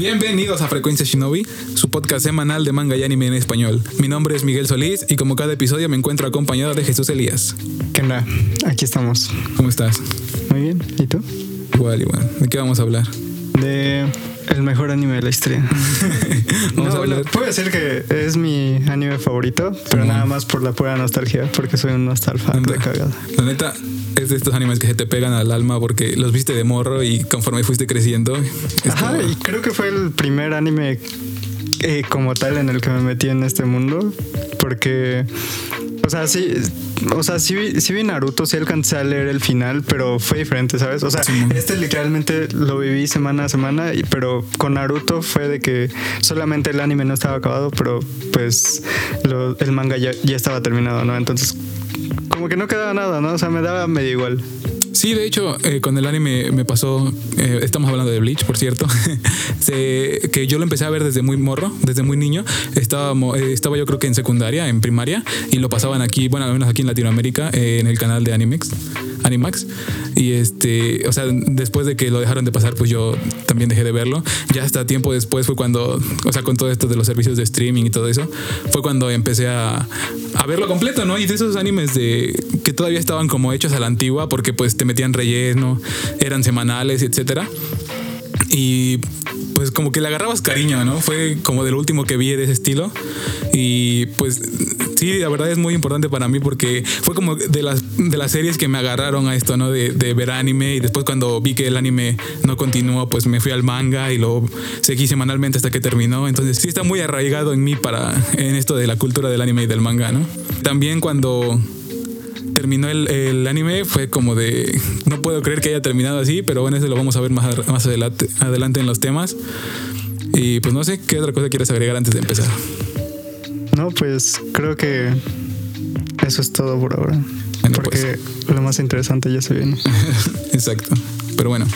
Bienvenidos a Frecuencia Shinobi, su podcast semanal de manga y anime en español. Mi nombre es Miguel Solís y como cada episodio me encuentro acompañado de Jesús Elías. ¿Qué onda? Aquí estamos. ¿Cómo estás? Muy bien. ¿Y tú? Igual, igual. ¿De qué vamos a hablar? De el mejor anime de la historia. Vamos no, a hablar. puedo decir que es mi anime favorito, pero nada más por la pura nostalgia, porque soy un nostalfa de cagada. La neta de estos animes que se te pegan al alma porque los viste de morro y conforme fuiste creciendo. Ajá, como- y creo que fue el primer anime eh, como tal en el que me metí en este mundo, porque, o sea, sí, o sea, sí vi, sí vi Naruto, sí alcancé a leer el final, pero fue diferente, ¿sabes? O sea, este literalmente lo viví semana a semana, pero con Naruto fue de que solamente el anime no estaba acabado, pero pues lo- el manga ya, ya estaba terminado, ¿no? Entonces, como que no quedaba nada, ¿no? O sea, me daba medio igual. Sí, de hecho, eh, con el anime me pasó, eh, estamos hablando de Bleach, por cierto, se- que yo lo empecé a ver desde muy morro, desde muy niño. Estaba, eh, estaba yo creo que en secundaria, en primaria, y lo pasaban aquí, bueno, al menos aquí en Latinoamérica, eh, en el canal de Animex, Animax. Y este, o sea, después de que lo dejaron de pasar, pues yo también dejé de verlo. Ya hasta tiempo después fue cuando, o sea, con todo esto de los servicios de streaming y todo eso, fue cuando empecé a, a verlo completo, ¿no? Y de esos animes de que todavía estaban como hechos a la antigua, porque pues te metían relleno, eran semanales, etcétera. Y pues como que le agarrabas cariño, ¿no? Fue como de lo último que vi de ese estilo. Y pues sí, la verdad es muy importante para mí porque fue como de las, de las series que me agarraron a esto, ¿no? De, de ver anime. Y después cuando vi que el anime no continuó, pues me fui al manga y lo seguí semanalmente hasta que terminó. Entonces sí está muy arraigado en mí para en esto de la cultura del anime y del manga, ¿no? También cuando terminó el, el anime fue como de no puedo creer que haya terminado así pero bueno eso lo vamos a ver más, más adelante, adelante en los temas y pues no sé qué otra cosa quieres agregar antes de empezar No, pues creo que eso es todo por ahora. Bueno, porque lo más interesante ya se viene. exacto pero bueno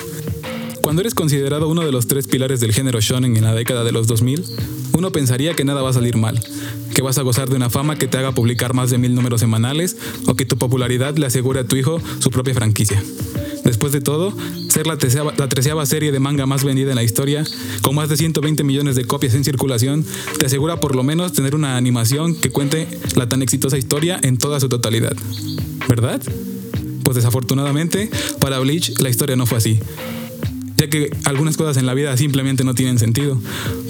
cuando eres considerado uno de los tres pilares del género shonen en la década de los 2000 uno pensaría que nada va a salir mal que vas a gozar de una fama que te haga publicar más de mil números semanales o que tu popularidad le asegure a tu hijo su propia franquicia. Después de todo, ser la treceava, la treceava serie de manga más vendida en la historia, con más de 120 millones de copias en circulación, te asegura por lo menos tener una animación que cuente la tan exitosa historia en toda su totalidad. ¿Verdad? Pues desafortunadamente, para Bleach la historia no fue así ya que algunas cosas en la vida simplemente no tienen sentido,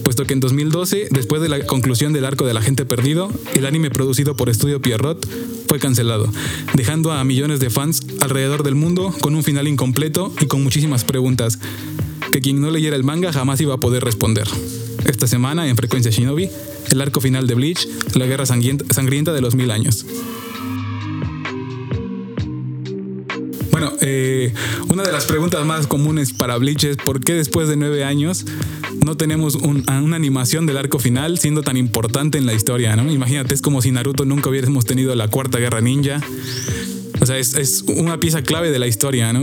puesto que en 2012, después de la conclusión del arco del agente perdido, el anime producido por Estudio Pierrot fue cancelado, dejando a millones de fans alrededor del mundo con un final incompleto y con muchísimas preguntas que quien no leyera el manga jamás iba a poder responder. Esta semana, en Frecuencia Shinobi, el arco final de Bleach, la guerra sangrienta de los mil años. Bueno, eh, una de las preguntas más comunes para Bleach es ¿por qué después de nueve años no tenemos un- una animación del arco final siendo tan importante en la historia? ¿no? Imagínate, es como si Naruto nunca hubiésemos tenido la cuarta guerra ninja. O sea, es, una pieza clave de la historia, ¿no?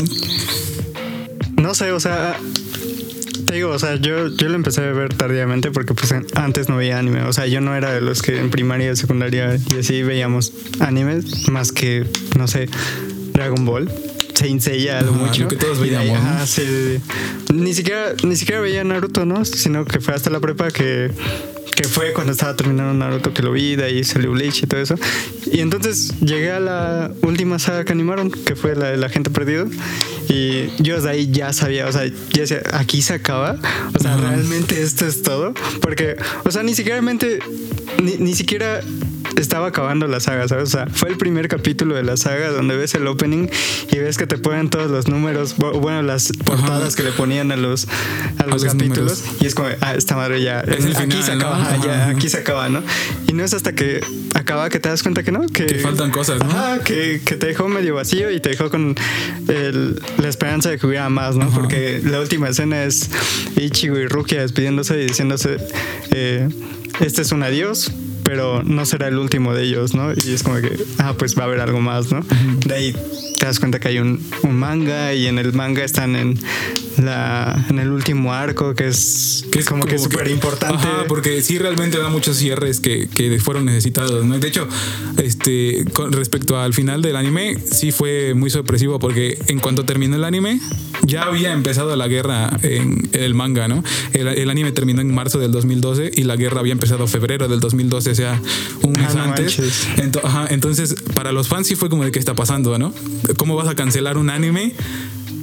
No sé, o sea, te digo, o sea, yo, yo lo empecé a ver tardíamente porque pues antes no veía anime. O sea, yo no era de los que en primaria, secundaria y así veíamos animes más que, no sé, Dragon Ball. Saint Seiya Ajá, mucho. lo que todos de veíamos, ajá, sí, sí, sí. Ni siquiera, ni siquiera veía Naruto, ¿no? Sino que fue hasta la prepa que, que fue cuando estaba terminando Naruto que lo vi, de ahí salió Bleach y todo eso. Y entonces llegué a la última saga que animaron, que fue la del agente perdido. Y yo desde ahí ya sabía, o sea, ya decía, aquí se acaba. O sea, realmente esto es todo. Porque, o sea, ni siquiera, ni, ni siquiera estaba acabando la saga, ¿sabes? O sea, fue el primer capítulo de la saga donde ves el opening y ves que te ponen todos los números, bu- bueno, las portadas Ajá. que le ponían a los, a los los capítulos. Y es como, ah, esta madre ya, Es el aquí final, se ¿no? acaba, ajá, ya, aquí se acaba, ¿no? Y no es hasta que acaba que te das cuenta que no, que, Que faltan cosas, ¿no? Ajá, que, que te dejó medio vacío y te dejó con el- la esperanza de que hubiera más, ¿no? Ajá. Porque la última escena es Ichigo y Rukia despidiéndose y diciéndose, eh, este es un adiós, pero no será el último de ellos, ¿no? Y es como que, ah, pues va a haber algo más, ¿no? De ahí te das cuenta que hay un, un manga y en el manga están en la, en el último arco, que es, Que es como, que súper importante. Porque sí realmente da muchos cierres que, que fueron necesitados, ¿no? De hecho, este, con respecto al final del anime, sí fue muy sorpresivo porque en cuanto terminó el anime, ya había empezado la guerra en el manga, ¿no? El, el anime terminó en marzo del 2012 y la guerra había empezado febrero del 2012, o sea, un mes Ah, no antes. Ento- ajá, entonces, para los fans sí fue como de qué está pasando, ¿no? ¿Cómo vas a cancelar un anime?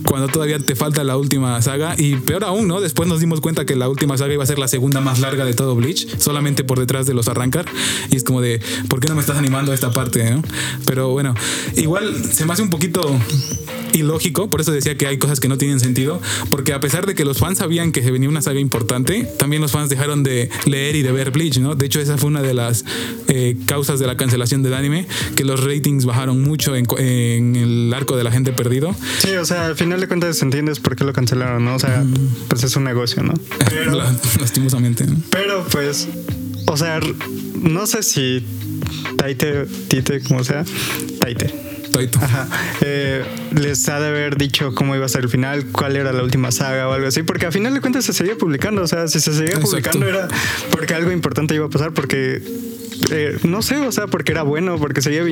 Cuando todavía te falta la última saga y peor aún, ¿no? Después nos dimos cuenta que la última saga iba a ser la segunda más larga de todo Bleach, solamente por detrás de los arrancar. Y es como de, ¿por qué no me estás animando a esta parte? Pero bueno, igual se me hace un poquito ilógico, por eso decía que hay cosas que no tienen sentido, porque a pesar de que los fans sabían que se venía una saga importante, también los fans dejaron de leer y de ver Bleach, ¿no? De hecho, esa fue una de las eh, causas de la cancelación del anime, que los ratings bajaron mucho en, en el arco de la gente perdido. Sí, o sea, al final de cuentas entiendes por qué lo cancelaron, ¿no? O sea, pues es un negocio, ¿no? Pero, La- lastimosamente, ¿no? pero pues, o sea, no sé si Taite, Tite, como sea, Taite. Taito. Ajá. Eh, les ha de haber dicho cómo iba a ser el final, cuál era la última saga o algo así, porque al final de cuentas se seguía publicando, o sea, si se seguía Exacto. publicando era porque algo importante iba a pasar, porque eh, no sé, o sea, porque era bueno, porque seguía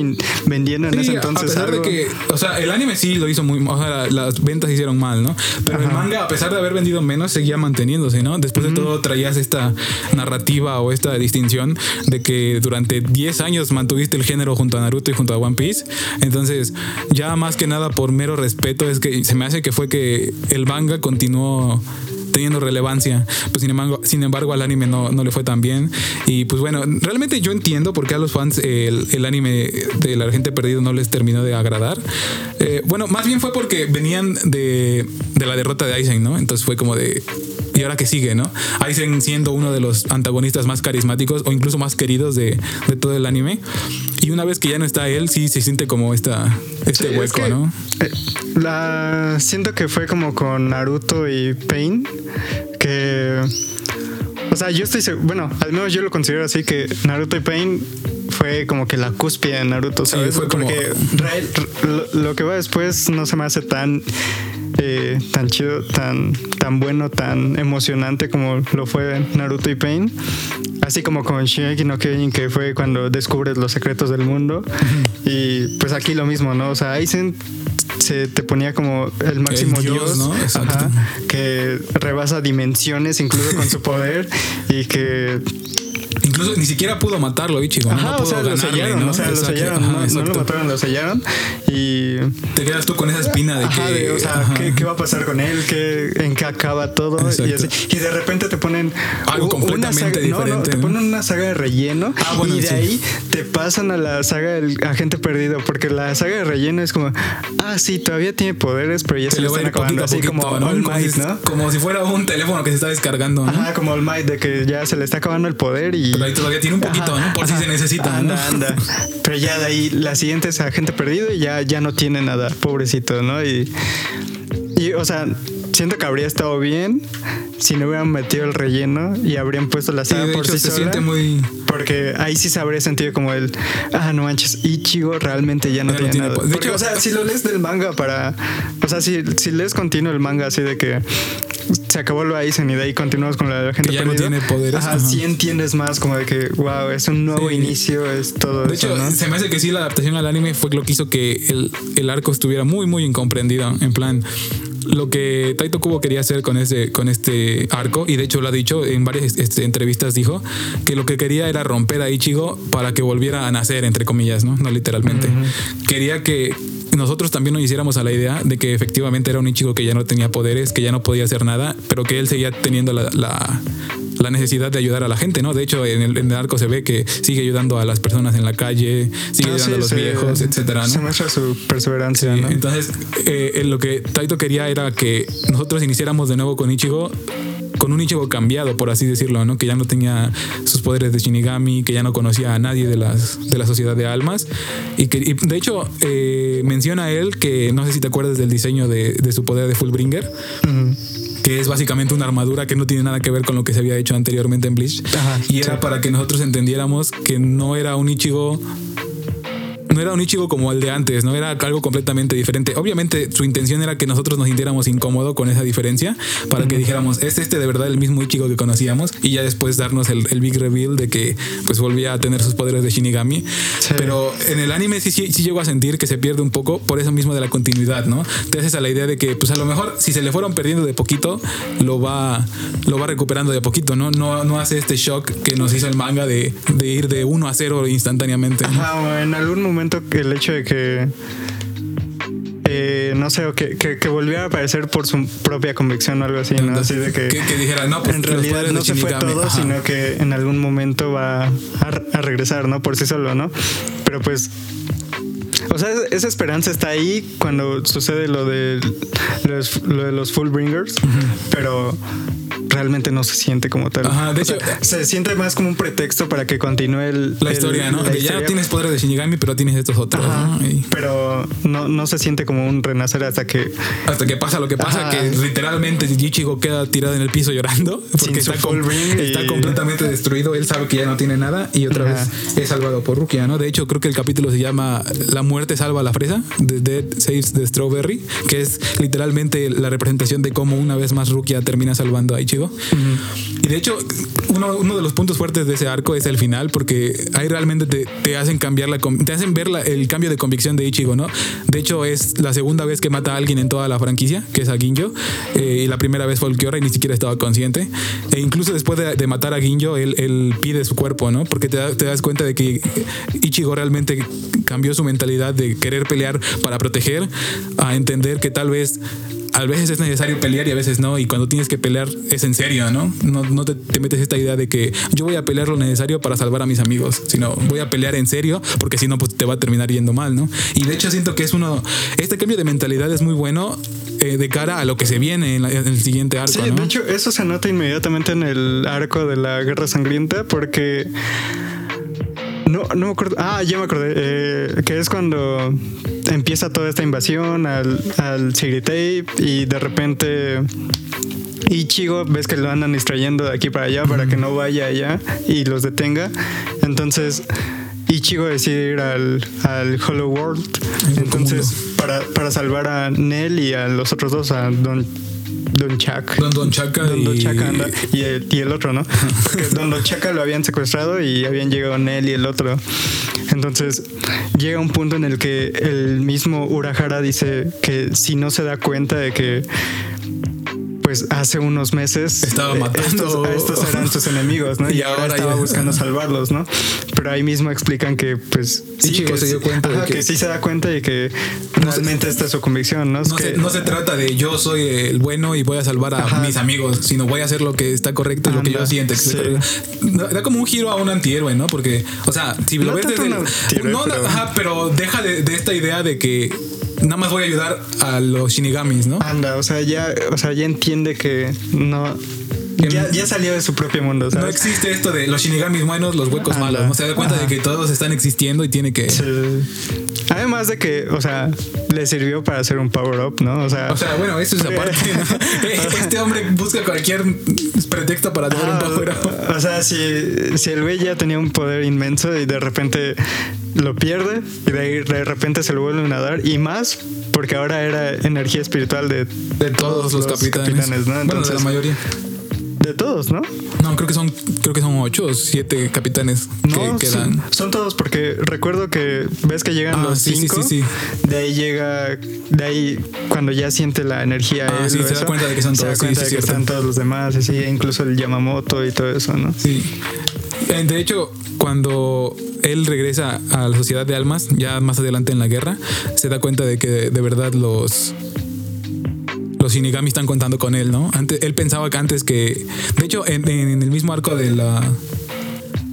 vendiendo en Sí, ese a entonces pesar algo. de que, o sea, el anime sí lo hizo muy, o sea, la- las ventas hicieron mal, ¿no? Pero el manga, a pesar de haber vendido menos, seguía manteniéndose, ¿no? Después de todo traías esta narrativa o esta distinción de que durante 10 años mantuviste el género junto a Naruto y junto a One Piece. Entonces, ya más que nada por mero respeto, es que se me hace que fue que el manga continuó teniendo relevancia. Pues sin embargo, sin embargo al anime no, no le fue tan bien. Y pues bueno, realmente yo entiendo por qué a los fans el, el anime de La gente perdido no les terminó de agradar. Eh, bueno, más bien fue porque venían de, de la derrota de Aizen, ¿no? Entonces fue como de... ¿Y ahora qué sigue, no? Aizen siendo uno de los antagonistas más carismáticos o incluso más queridos de, de todo el anime. Y una vez que ya no está él, sí se siente como esta, este Sí, es hueco, que, ¿no? eh, la siento que fue como con Naruto y Pain que o sea, yo estoy seguro, bueno, al menos yo lo considero así que Naruto y Pain fue como que la cúspide de Naruto, ¿sabes? fue como- Porque lo que va después no se me hace tan eh, tan chido, tan tan bueno, tan emocionante como lo fue Naruto y Pain. Así como con Shingeki no Kyojin que fue cuando descubres los secretos del mundo y pues aquí lo mismo, ¿no? O sea, Aizen se te ponía como el máximo El dios, dios, ¿no? Ajá, que rebasa dimensiones incluso con su poder y que Incluso ni siquiera pudo matarlo, Ichigo. ¿no? ajá, No o pudo sea, lo ganarle, sellaron, ¿no? o sea, lo sellaron, ajá, no, no lo mataron, lo sellaron y Te quedas tú con esa espina de Ajá, que. de, o sea. ¿qué, qué va a pasar con él? ¿Qué, ¿En qué acaba todo? Y, así. y de repente te ponen Algo completamente saga, no, no, diferente, te ¿no? ponen una saga de relleno Ah, bueno, y de sí. ahí te pasan a la saga del agente perdido, porque la saga de relleno es como, ah, sí, todavía tiene poderes, pero ya se a están acabando, así poquito, como ¿no? All Might, ¿no? Como si fuera un teléfono que se está descargando, ¿no? Ajá, como All Might, de que ya se le está acabando el poder y... Pero ahí todavía tiene un poquito, Ajá, ¿no? Por si se necesita, ¿no? Anda, anda. Pero ya de ahí la siguiente es agente perdido y ya, ya no tiene nada, pobrecito, ¿no? Y, y, o sea, siento que habría estado bien si no hubieran metido el relleno y habrían puesto la Sí, saga de por hecho sí se sola. siente muy. Porque ahí sí se habría sentido como el, ah, no manches, Ichigo realmente ya no Ya tiene, tiene nada. de Porque, hecho- o sea, si lo lees del manga para, o sea, si, si lees continuo el manga así de que se acabó lo Aizen y de ahí continuamos con la gente Que ya no tiene poderes, Ajá, ajá. sí entiendes más como de que, wow, es un nuevo Sí. inicio, es todo De eso, hecho, ¿no? se me hace que sí, la adaptación al anime fue lo que hizo que el, el arco estuviera muy, muy incomprendido. En plan, lo que Taito Kubo quería hacer con este, con este arco, y de hecho lo ha dicho en varias este, entrevistas, dijo que lo que quería era romper a Ichigo para que volviera a nacer, entre comillas, ¿no? No literalmente. Quería que nosotros también nos hiciéramos a la idea de que efectivamente era un Ichigo que ya no tenía poderes, que ya no podía hacer nada, pero que él seguía teniendo la, la- la necesidad de ayudar a la gente, ¿no? De hecho, en el, en el arco se ve que sigue ayudando a las personas en la calle, sigue Ah, ayudando sí, a los se- viejos, etcétera, Se ¿no? muestra su perseverancia, Sí, ¿no? Entonces, eh, eh, lo que Taito quería era que nosotros iniciáramos de nuevo con Ichigo, con un Ichigo cambiado, por así decirlo, ¿no? Que ya no tenía sus poderes de Shinigami, que ya no conocía a nadie de, las, de la sociedad de almas. Y que, y de hecho, eh, menciona él que, no sé si te acuerdas del diseño de, de su poder de Fullbringer, que es básicamente una armadura que no tiene nada que ver con lo que se había hecho anteriormente en Bleach. Ajá, y era sí. para que nosotros entendiéramos que no era un Ichigo no era un Ichigo como el de antes, no era algo completamente diferente. Obviamente su intención era que nosotros nos sintiéramos incómodos con esa diferencia para que dijéramos, es este de verdad el mismo Ichigo que conocíamos y ya después darnos el, el big reveal de que pues volvía a tener sus poderes de Shinigami. Sí. Pero en el anime sí, sí, sí llego a sentir que se pierde un poco por eso mismo de la continuidad, ¿no? Te haces a la idea de que pues a lo mejor si se le fueron perdiendo de poquito, lo va, lo va recuperando de poquito, ¿no? No, no hace este shock que nos hizo el manga de, de ir de 1 a 0 instantáneamente. ¿no? En algún momento que el hecho de que eh, no sé, o que, que, que volviera a aparecer por su propia convicción o algo así, ¿no? Así de que, que, que dijera, no, pues en realidad no se fue todo, Ajá. sino que en algún momento va a, a regresar, ¿no? Por sí solo, ¿no? Pero pues o sea, esa esperanza está ahí cuando sucede lo de los, lo de los Fullbringers, pero realmente no se siente como tal. Ajá, de O sea, hecho- se siente más como un pretexto para que continúe el, La el- historia, ¿no? la que ya historia. tienes poderes de Shinigami, pero tienes estos otros. Ajá, ¿no? Y pero no, no se siente como un renacer hasta que hasta que pasa lo que pasa, Ajá. que literalmente Ichigo queda tirado en el piso llorando porque está, com- Fullbring está y- completamente destruido. Él sabe que ya no tiene nada y otra Ajá. vez es salvado por Rukia, ¿no? De hecho, creo que el capítulo se llama La muerte salva a la fresa, The Dead Saves the Strawberry, que es literalmente la representación de cómo una vez más Rukia termina salvando a Ichigo. Y de hecho, uno, uno de los puntos fuertes de ese arco es el final, porque ahí realmente te, te hacen cambiar la te hacen ver la- el cambio de convicción de Ichigo, ¿no? De hecho, es la segunda vez que mata a alguien en toda la franquicia, que es a Ginjo, eh, y la primera vez fue el Kiora y ni siquiera estaba consciente. E incluso después de, de matar a Ginjo, él, él pide su cuerpo, ¿no? Porque te, te das cuenta de que Ichigo realmente cambió su mentalidad de querer pelear para proteger a entender que tal vez a veces es necesario pelear y a veces no. Y cuando tienes que pelear es en serio, ¿no? No, no te, te metes esta idea de que yo voy a pelear lo necesario para salvar a mis amigos, sino voy a pelear en serio porque si no, pues te va a terminar yendo mal, ¿no? Y de hecho siento que es uno, este cambio de mentalidad es muy bueno eh, de cara a lo que se viene en, la- en el siguiente arco, Sí, ¿no? de hecho, eso se nota inmediatamente en el arco de la Guerra Sangrienta porque. No, no me acuerdo. Ah, ya me acordé. eh, que es cuando empieza toda esta invasión al, al Tape y de repente. Ichigo, ves que lo andan distrayendo de aquí para allá para que no vaya allá y los detenga. Entonces, Ichigo decide ir al, al Hollow World. Entonces, para, para salvar a Nell y a los otros dos, a Don, Don Chuck. Don Don Chaka Don Don Chaka anda, y, el, y el otro, ¿no? Porque Don Don Chaka lo habían secuestrado y habían llegado Nell y el otro. Entonces llega un punto en el que el mismo Urahara dice que si no se da cuenta de que pues hace unos meses Estaba eh, matando. estos, estos eran sus enemigos, ¿no? Y, Y ahora, ahora estaba ya- buscando salvarlos, ¿no? Pero ahí mismo explican que pues Ichigo que se dio sí- cuenta de ajá, que- que sí se da cuenta y que realmente esta es su convicción, ¿no? Es No que- se, no se trata de yo soy el bueno y voy a salvar a Ajá. mis amigos, sino voy a hacer lo que está correcto y lo que yo Anda, siento. sí. Da como un giro a un antihéroe, ¿no? Porque, o sea, si lo No ves desde. el- no, no, pero- ajá, pero deja de, de esta idea de que nada más voy a ayudar a los Shinigamis, ¿no? Anda, o sea, ya, o sea, ya entiende que no. Que Ya, no- ya salió de su propio mundo, No ¿sabes? existe esto de los Shinigamis buenos, los huecos Anda. malos. No se da cuenta Ajá. de que todos están existiendo y tiene que. Sí. Además de que, o sea, le sirvió para hacer un power up, ¿no? O sea, O sea, bueno, eso es aparte. ¿no? Este hombre busca cualquier pretexto para tener un ah, power up. o sea, si, si el güey ya tenía un poder inmenso y de repente lo pierde y de ahí de repente se lo vuelven a dar y más porque ahora era energía espiritual de, De todos los, capitanes. ¿no? Bueno, de Entonces, la mayoría. De todos, ¿no? No, creo que son, creo que son ocho o siete capitanes No, que quedan. son, son todos porque recuerdo que ves que llegan Ah, los sí, sí, cinco. sí, De ahí llega, de ahí cuando ya siente la energía. Ah, él sí, se da cuenta de que son se da todos, sí, cuenta sí, de que están todos los demás, así, incluso el Yamamoto y todo eso, ¿no? Sí. Eh, De hecho, cuando él regresa a la sociedad de almas, ya más adelante en la guerra, se da cuenta de que de verdad los los Shinigami están contando con él, ¿no? Antes, él pensaba que antes que. De hecho, en, en el mismo arco de la.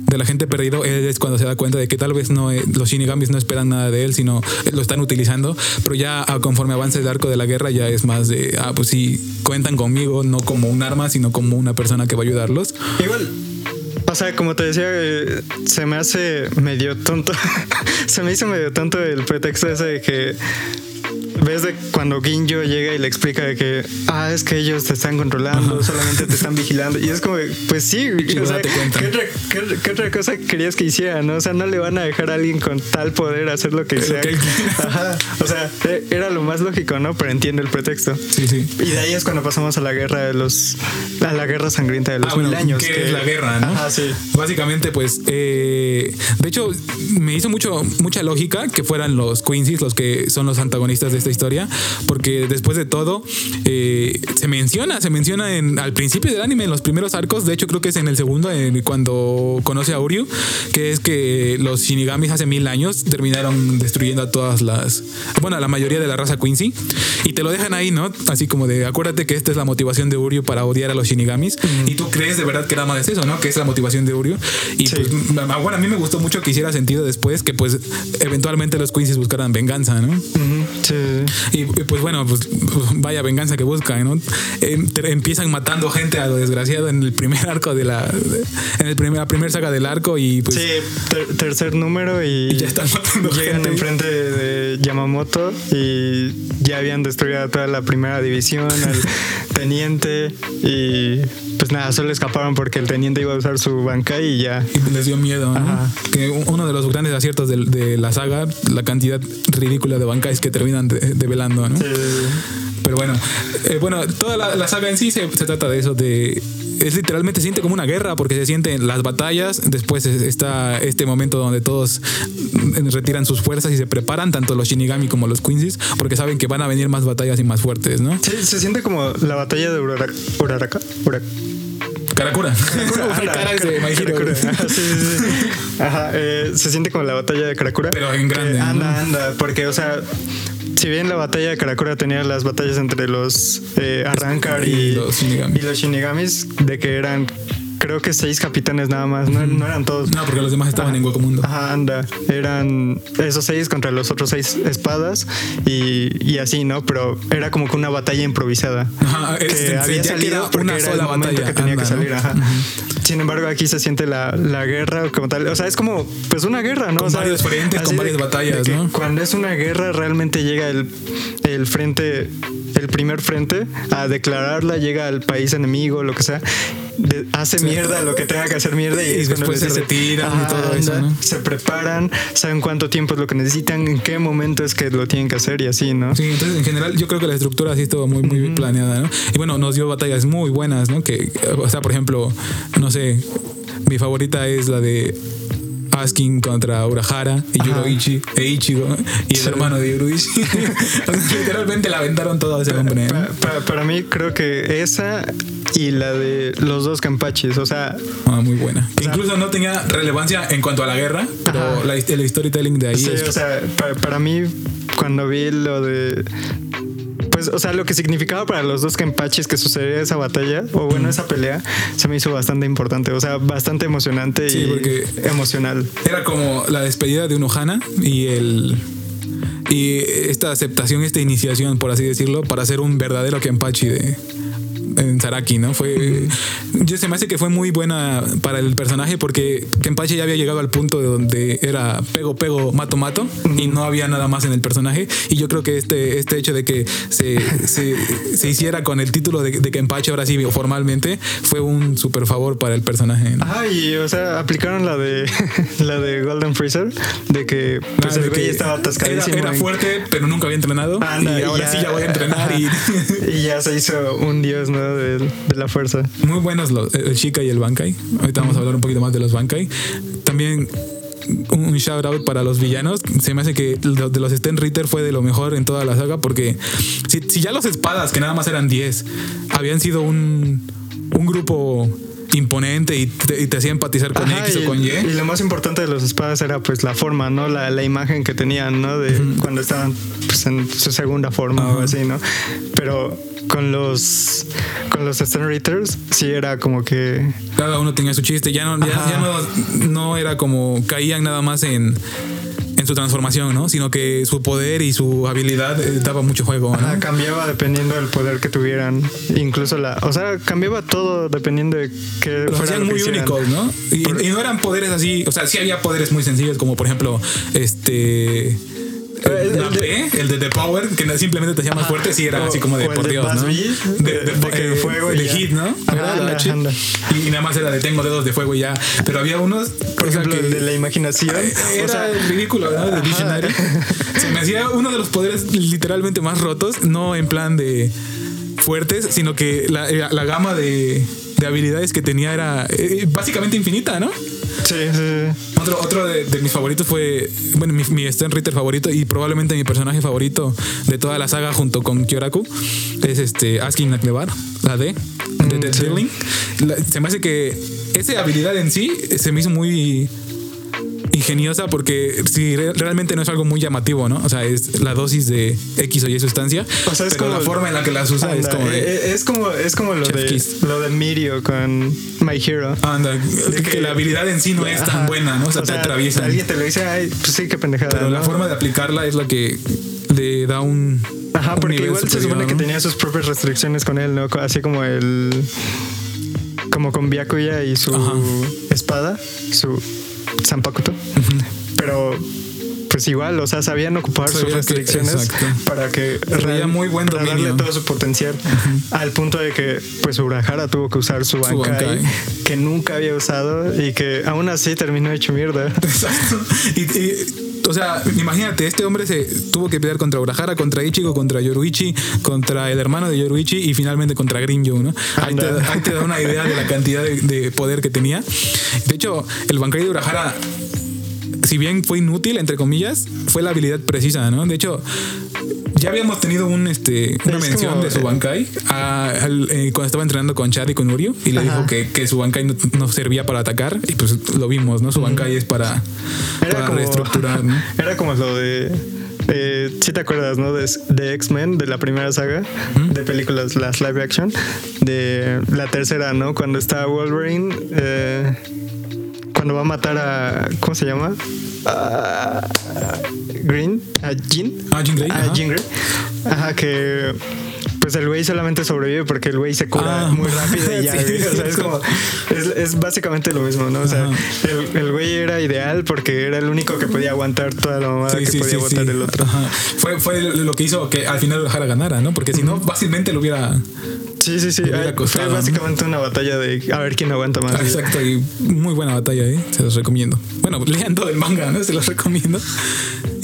De la gente perdido, él es cuando se da cuenta de que tal vez no los Shinigamis no esperan nada de él, sino lo están utilizando. Pero ya ah, conforme avanza el arco de la guerra, ya es más de, ah, pues sí, cuentan conmigo, no como un arma, sino como una persona que va a ayudarlos. Igual, o sea, como te decía, eh, se me hace medio tonto. se me hizo medio tonto el pretexto ese de que ves de cuando Ginjo llega y le explica de que, ah, es que ellos te están controlando, solamente te están vigilando. Y es como, pues sí, o sea, ¿qué otra, qué, qué otra, cosa querías que hiciera, no? O sea, no le van a dejar a alguien con tal poder hacer lo que sea. Ajá. O sea, e, era lo más lógico, ¿no? Pero entiendo el pretexto. Sí, sí. Y de ahí es cuando pasamos a la guerra de los, a la guerra sangrienta de los Ah, bueno, mil años. ¿qué que- es la guerra, no? Ajá, sí. Básicamente, pues, eh, de hecho, me hizo mucho, mucha lógica que fueran los Quincy's los que son los antagonistas de esta historia, porque después de todo, eh, se menciona, se menciona en, al principio del anime, en los primeros arcos, de hecho creo que es en el segundo, en- cuando conoce a Uryu, que es que los Shinigamis hace mil años terminaron destruyendo a todas las, bueno, a la mayoría de la raza Quincy, y te lo dejan ahí, ¿no? Así como de, acuérdate que esta es la motivación de Uryu para odiar a los Shinigamis, y tú crees de verdad que nada más es eso, ¿no? Que es la motivación de Uryu, y Sí. pues, m- bueno, a mí me gustó mucho que hiciera sentido después que pues eventualmente los Quincy's buscaran venganza, ¿no? Sí. Y y, pues bueno, pues vaya venganza que buscan, ¿no? Em- empiezan matando gente a lo desgraciado en el primer arco de la. de- en el primer, la primera saga del arco y pues. Sí, ter- tercer número y, Y ya están matando llegan gente. enfrente de Yamamoto y ya habían destruido a toda la primera división, al teniente y pues nada, solo escaparon porque el teniente iba a usar su bankai y ya. y les dio miedo, ¿no? Ajá. Que uno de los grandes aciertos de, de la saga, la cantidad ridícula de bancais que terminan de- develando, ¿no? Sí, Pero bueno, eh, bueno, toda la, la saga en sí se, se trata de eso, de es literalmente se siente como una guerra porque se sienten las batallas, después es- está este momento donde todos retiran sus fuerzas y se preparan, tanto los Shinigami como los Quincy's, porque saben que van a venir más batallas y más fuertes, ¿no? Sí, se siente como la batalla de Urara- Uraraka. Ura- Karakura. Ajá, eh, se siente como la batalla de Karakura. Pero en grande, ¿no? Anda, anda, porque, o sea, si bien la batalla de Karakura tenía las batallas entre los eh, Arrancar y, Y los y los Shinigamis, de que eran, creo que seis capitanes nada más, no, no eran todos. No, porque los demás estaban en Hueco Mundo. Ajá, anda. Eran esos seis contra los otros seis espadas y, y así, ¿no? Pero era como que una batalla improvisada. Ajá, que es- se había que salido porque una era el sola momento batalla, que tenía anda, que salir. ¿no? Ajá. Sin embargo, aquí se siente la, la guerra como tal. O sea, es como pues una guerra, ¿no? Con O sea, varios frentes, con de- varias batallas, de que ¿no? Cuando es una guerra, realmente llega el, el frente, el primer frente a declararla, llega al país enemigo, lo que sea. De- hace mierda lo que tenga que hacer mierda y, Y después se retiran y "Ajá, todo eso, anda". ¿no? Se preparan, saben cuánto tiempo es lo que necesitan, en qué momento es que lo tienen que hacer y así, ¿no? Sí, entonces en general yo creo que la estructura sí estuvo muy, muy planeada, ¿no? Y bueno, nos dio batallas muy buenas, ¿no? Que, o sea, por ejemplo, no sé, mi favorita es la de Askin contra Urahara y. Yuroichi e Ichigo y el Sí. hermano de Yuroichi. Literalmente la aventaron todo a ese hombre. ¿no? Pa- pa- para mí creo que esa y la de los dos campachis, o sea, Ah, muy buena. Que sea- incluso no tenía relevancia en cuanto a la guerra, pero la, el storytelling de ahí sí, es o sea, pa- para mí cuando vi lo de pues, o sea, lo que significaba para los dos Kenpachis que sucediera esa batalla, o bueno, esa pelea, se me hizo bastante importante, o sea, bastante emocionante Sí, y porque- emocional. Era como la despedida de un Ohana y el y esta aceptación, esta iniciación, por así decirlo, para ser un verdadero Kenpachi de en Saraki, ¿no? Fue yo se me hace que fue muy buena para el personaje porque Kenpachi ya había llegado al punto de donde era pego pego mato mato y no había nada más en el personaje y yo creo que este este hecho de que se, se, se hiciera con el título de, de Kenpachi ahora sí formalmente fue un super favor para el personaje. ¿no? Ajá, y o sea, aplicaron la de la de Golden Freezer, de que pues Ah, el de güey que estaba atascadísimo. Era, era fuerte, pero nunca había entrenado. Anda, y ahora sí ya voy a entrenar. Y y ya se hizo un dios, ¿no? De, de la fuerza. muy buenos los, el Shika y el Bankai. Ahorita vamos a hablar un poquito más de los Bankai. También un shout out para los villanos. Se me hace que lo de los Sten Ritter fue de lo mejor en toda la saga porque si, si ya los espadas, que nada más eran 10, habían sido un, un grupo imponente y te, y te hacía empatizar con Ajá, X y, o con Y. y lo más importante de los espadas era pues la forma, ¿no? La, la imagen que tenían, ¿no? De cuando estaban pues, en su segunda forma o Ajá. así, ¿no? Pero con los con los sí era como que Cada uno tenía su chiste. Ya no, ya, no, no era como caían nada más en, en su transformación, ¿no? Sino que su poder y su habilidad eh, daba mucho juego, ¿no? ajá, cambiaba dependiendo del poder que tuvieran, incluso la, o sea, cambiaba todo dependiendo de qué Los hacían muy únicos, ¿no? Y, y no eran poderes así, o sea, sí había poderes muy sencillos, como por ejemplo, este El- de- P, el de The Power, que simplemente te hacía más fuerte, sí era así como de por de Dios, ¿no? De, de- de eh, fuego y de ya. hit, ¿no? Y, nada más era de tengo dedos de fuego y ya. Pero había unos, Por ejemplo, el de la imaginación. era o sea, ridículo, ¿no? De Visionary. Se me hacía uno de los poderes literalmente más rotos, no en plan de fuertes, sino que la, eh, la gama de, de habilidades que tenía era eh, básicamente infinita, ¿no? sí, sí, sí. Otro, otro de, de mis favoritos fue, bueno, mi, mi Sten Ritter favorito y probablemente mi personaje favorito de toda la saga junto con Kyoraku es este Asking Naklebar, la D, de sí. Dealing. La- Se me hace que esa habilidad en sí se me hizo muy ingeniosa porque si re- realmente no es algo muy llamativo, ¿no? O sea, es la dosis de X o Y sustancia, O sea, es pero como- la forma en la que las usa es como de, eh, es como es como lo de Kiss. lo de Mirio con My Hero. anda, que, que- la habilidad en sí no es tan buena, ¿no? O sea, te atraviesa. Alguien te lo dice, ay, pues sí, qué pendejada. Pero la forma de aplicarla es la que le da un. Ajá, un porque nivel igual se supone que tenía sus propias restricciones con él, ¿no? Así como el. Como con Byakuya y su Ajá. espada, su Zanpakuto. Pero. Pues igual, o sea, sabían ocupar sus Sabía restricciones para que Traía muy buen para darle todo su potencial al punto de que pues Urahara tuvo que usar su Bankai. que nunca había usado y que aún así terminó hecho mierda. Exacto. Y, y, o sea, imagínate, este hombre se tuvo que pelear contra Urahara, contra Ichigo, contra Yoruichi, contra el hermano de Yoruichi y finalmente contra Grinjo, ¿no? Ahí te, Anda. ahí te da una idea de la cantidad de, de poder que tenía. De hecho, el Bankai de Urahara, si bien fue inútil, entre comillas, fue la habilidad precisa, ¿no? De hecho, ya habíamos tenido un este una Es mención como- de su Bankai a- al- eh, cuando estaba entrenando con Chad y con Uryu y le Ajá. dijo que, que su Bankai no, no servía para atacar y pues lo vimos, ¿no? Su Bankai es para, para reestructurar, ¿no? Era como lo de. Eh, si te acuerdas, ¿no? De, de X-Men, de la primera saga de películas, las live action. De la tercera, ¿no? Cuando está Wolverine. eh, cuando va a matar a. ¿Cómo se llama? A Green. A Jean. Ah, Jean Grey, A. Jean Grey. Ajá, que. Pues el güey solamente sobrevive porque el güey se cura Ah, muy rápido y ya. sí, güey. O sea, es sí. como. Es, es básicamente lo mismo, ¿no? O sea, el, el güey era ideal porque era el único que podía aguantar toda la mamada que podía aguantar el otro. Ajá. Fue, fue lo que hizo que al final Urahara ganara, ¿no? Porque si no, fácilmente lo hubiera. Sí, sí, sí. Ah, costado, fue ¿no? básicamente una batalla de a ver quién aguanta más. Exacto, y muy buena batalla, ¿eh? Se los recomiendo. Bueno, lean todo el manga, ¿no? Se los recomiendo.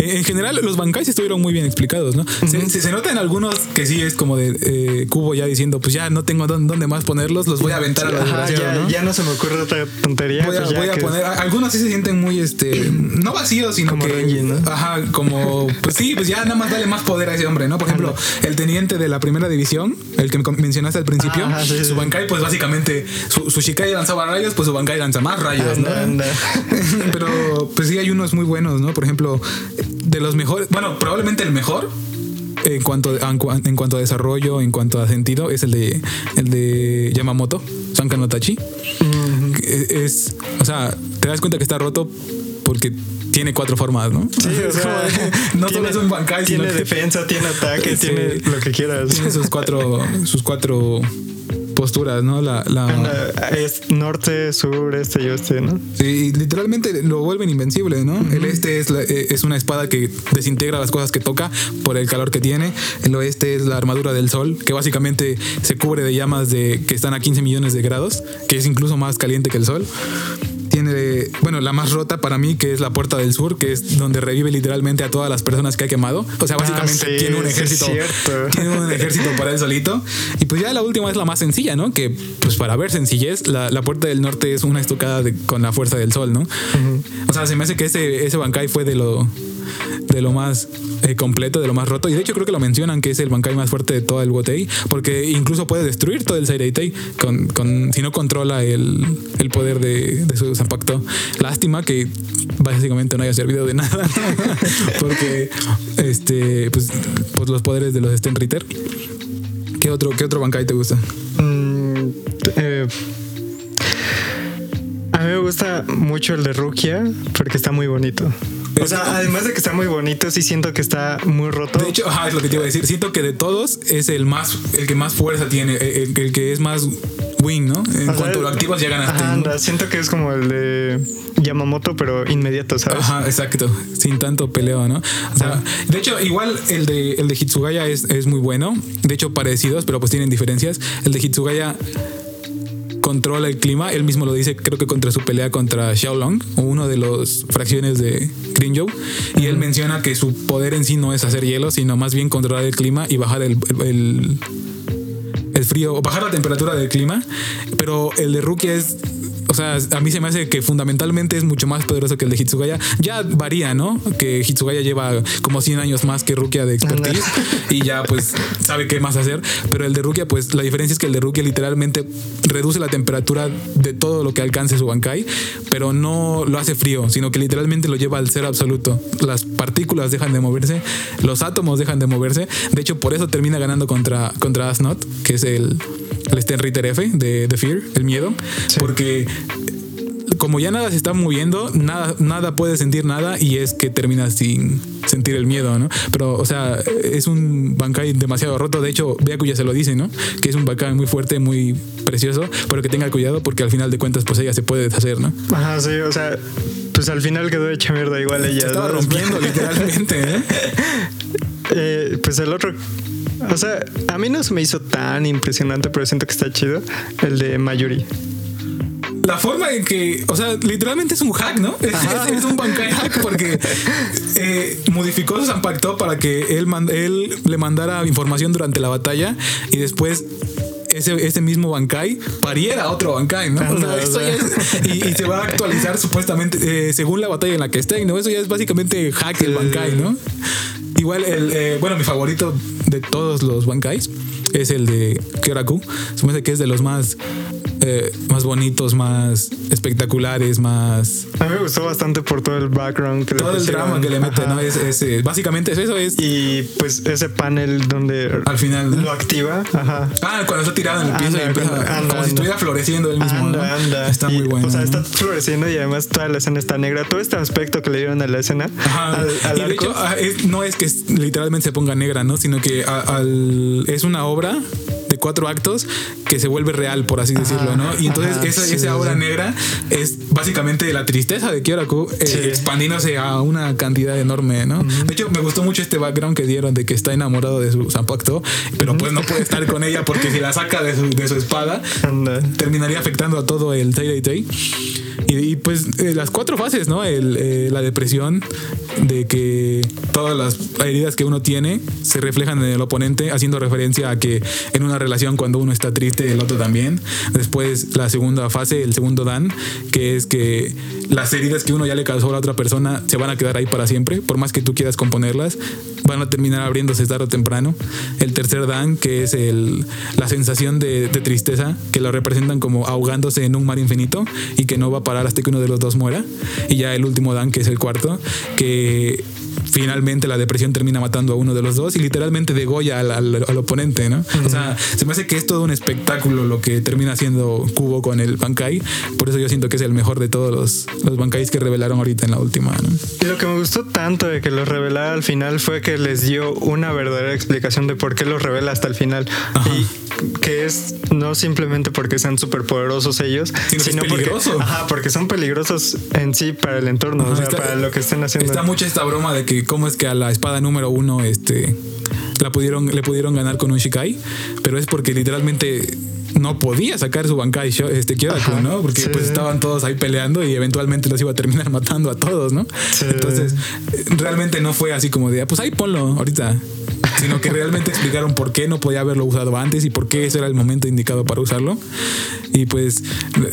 En general, los bancais estuvieron muy bien explicados, ¿no? se, se- se nota en algunos que sí es como de eh, Cubo ya diciendo, pues ya no tengo dónde, dónde más ponerlos, los voy a aventar a la Ajá, ya, ¿no? ya no se me ocurre otra tontería. Voy a, pues voy a poner. a- Algunos sí se sienten muy, este, no vacíos, sino Como que. ¿no? Ajá, como. Pues sí, pues ya nada más dale más poder a ese hombre, ¿no? Por ejemplo, el teniente de la primera división, el que mencionaste al principio, Ajá, sí, su. Bankai, pues básicamente, su, su Shikai lanzaba rayos, pues su Bankai lanza más rayos, ¿no? Anda. Pero, pues sí, hay unos muy buenos, ¿no? Por ejemplo, de los mejores. Bueno, probablemente el mejor. En cuanto, a, en cuanto a desarrollo, en cuanto a sentido, es el de el de Yamamoto, Sanka no Tachi que es, o sea, te das cuenta que está roto porque tiene cuatro formas, ¿no? Sí, o sea, no solo es un Bankai, sino Tiene que defensa, tiene ataque, Sí. tiene lo que quieras. tiene sus cuatro, sus cuatro posturas, ¿no? La, la, es norte, sur, este y oeste, ¿no? Sí, literalmente lo vuelven invencible, ¿no? El este es, la- eh, es una espada que desintegra las cosas que toca por el calor que tiene. El oeste es la armadura del sol, que básicamente se cubre de llamas de que están a 15 millones de grados, que es incluso más caliente que el sol. Bueno, la más rota para mí, que es la puerta del sur, que es donde revive literalmente a todas las personas que ha quemado. O sea, básicamente Ah, sí, tiene un ejército. tiene un ejército para él solito. Y pues ya la última es la más sencilla, ¿no? Que pues para ver sencillez, la, la puerta del norte es una estocada de- con la fuerza del sol, ¿no? O sea, se me hace que ese, ese Bankai fue de lo de lo más eh, completo, de lo más roto. Y de hecho creo que lo mencionan que es el Bankai más fuerte de todo el Wotei, porque incluso puede destruir todo el Saireitei con, con, si no controla el, el poder de, su Zanpakuto. Lástima que básicamente no haya servido de nada, porque este, pues, pues los poderes de los Sten Ritter. ¿Qué otro, ¿Qué otro te gusta? Mm, eh, a mí me gusta mucho el de Rukia porque está muy bonito. O sea, además de que está muy bonito, sí siento que está muy roto. De hecho, ajá, es lo que te iba a decir. Siento que de todos es el más, el que más fuerza tiene, el, el que es más wing, ¿no? En O sea, cuanto lo activas ya ganaste. ajá, anda, siento que es como el de Yamamoto, pero inmediato, ¿sabes? Ajá, exacto. Sin tanto peleo, ¿no? O sea, de hecho, igual el de, el de Hitsugaya es, es muy bueno. De hecho, parecidos, pero pues tienen diferencias. El de Hitsugaya controla el clima. Él mismo lo dice, creo que contra su pelea contra Xiaolong, uno de los fracciones de Grinjo. Y él menciona que su poder en sí no es hacer hielo, sino más bien controlar el clima y bajar el, el, el frío, o bajar la temperatura del clima. Pero el de Rukia es. O sea, a mí se me hace que fundamentalmente es mucho más poderoso que el de Hitsugaya. Ya varía, ¿no? Que Hitsugaya lleva como 100 años más que Rukia de expertise y ya pues sabe qué más hacer. Pero el de Rukia, pues la diferencia es que el de Rukia literalmente reduce la temperatura de todo lo que alcance su Bankai, pero no lo hace frío, sino que literalmente lo lleva al ser absoluto. Las partículas dejan de moverse, los átomos dejan de moverse. De hecho, por eso termina ganando contra, contra Asnot, que es el, el Sten Ritter F de, de Fear, el miedo, porque como ya nada se está moviendo, nada, nada puede sentir nada y es que termina sin sentir el miedo, ¿no? Pero, o sea, es un Bankai demasiado roto. De hecho, Byaku ya se lo dice, ¿no? Que es un Bankai muy fuerte, muy precioso, pero que tenga cuidado porque al final de cuentas, pues ella se puede deshacer, ¿no? Ajá, sí, o sea, pues al final quedó hecha mierda igual ella. Se estaba ¿no? rompiendo literalmente, ¿eh? Eh, pues el otro, o sea, a mí no se me hizo tan impresionante, pero siento que está chido. El de Mayuri. La forma en que, o sea, literalmente es un hack, ¿no? Es, un Bankai hack porque eh, modificó su Zanpakuto para que él, mand- él le mandara información durante la batalla y después ese, ese mismo Bankai pariera a otro Bankai, ¿no? O sea, esto ya es- y, y se va a actualizar supuestamente eh, según la batalla en la que estén, ¿no? Eso ya es básicamente hack el Bankai, ¿no? Igual, el, eh, bueno, mi favorito de todos los Bankais es el de Kyoraku. Se me hace que es de los más, eh, más bonitos, más espectaculares, más. A mí me gustó bastante por todo el background que le Todo el pusieron. drama que le mete, Ajá. ¿no? Es, es, eh, básicamente es eso, es Y pues ese panel donde al final. lo activa. Ajá. Ah, cuando está tirado en el piso y Anda, empieza anda, como anda. si estuviera floreciendo él mismo. Anda, ¿no? Está Y, muy bueno. O sea, está floreciendo y además toda la escena está negra. Todo este aspecto que le dieron a la escena. Ajá. Al, al y de arco. hecho, ah, no es que literalmente se ponga negra, ¿no? Sino que al- es una obra de cuatro actos que se vuelve real, por así decirlo, ¿no? Y entonces Ajá, esa, sí, esa obra negra es básicamente la tristeza de Kyoraku eh, Sí. expandiéndose a una cantidad enorme, ¿no? De hecho, me gustó mucho este background que dieron de que está enamorado de su Zanpakuto, pero pues no puede estar con ella porque si la saca de su, de su espada, Anda. terminaría afectando a todo el Tay Tay. Y, y, pues eh, las cuatro fases, ¿no? El, eh, la depresión, de que todas las heridas que uno tiene se reflejan en el oponente, haciendo referencia a que en una relación cuando uno está triste, el otro también. Después la segunda fase, el segundo dan, que es que las heridas que uno ya le causó a la otra persona se van a quedar ahí para siempre, por más que tú quieras componerlas, van a terminar abriéndose tarde o temprano. El tercer dan, que es el, la sensación de, de tristeza, que lo representan como ahogándose en un mar infinito y que no va a parar hasta que uno de los dos muera. Y ya el último dan, que es el cuarto, que finalmente la depresión termina matando a uno de los dos y literalmente degolla al, al- al oponente, ¿no? O sea, se me hace que es todo un espectáculo lo que termina haciendo Kubo con el Bankai. Por eso yo siento que es el mejor de todos los, los Bankais que revelaron ahorita en la última, ¿no? Y lo que me gustó tanto de que los revelara al final fue que les dio una verdadera explicación de por qué los revela hasta el final. Y que es no simplemente porque sean súper poderosos ellos, Sino porque, ajá, porque son peligrosos en sí para el entorno, o sea, Está- para lo que estén haciendo. Está mucha esta broma de que cómo es que a la espada número uno este, la pudieron, le pudieron ganar con un Shikai, pero es porque literalmente no podía sacar su Bankai este, Kyoraku, Ajá, ¿no? Porque sí. pues estaban todos ahí peleando y eventualmente los iba a terminar matando a todos, ¿no? Sí. Entonces, realmente no fue así como de, "Ah, pues ahí ponlo ahorita. Sino que realmente explicaron por qué no podía haberlo usado antes y por qué ese era el momento indicado para usarlo. Y pues,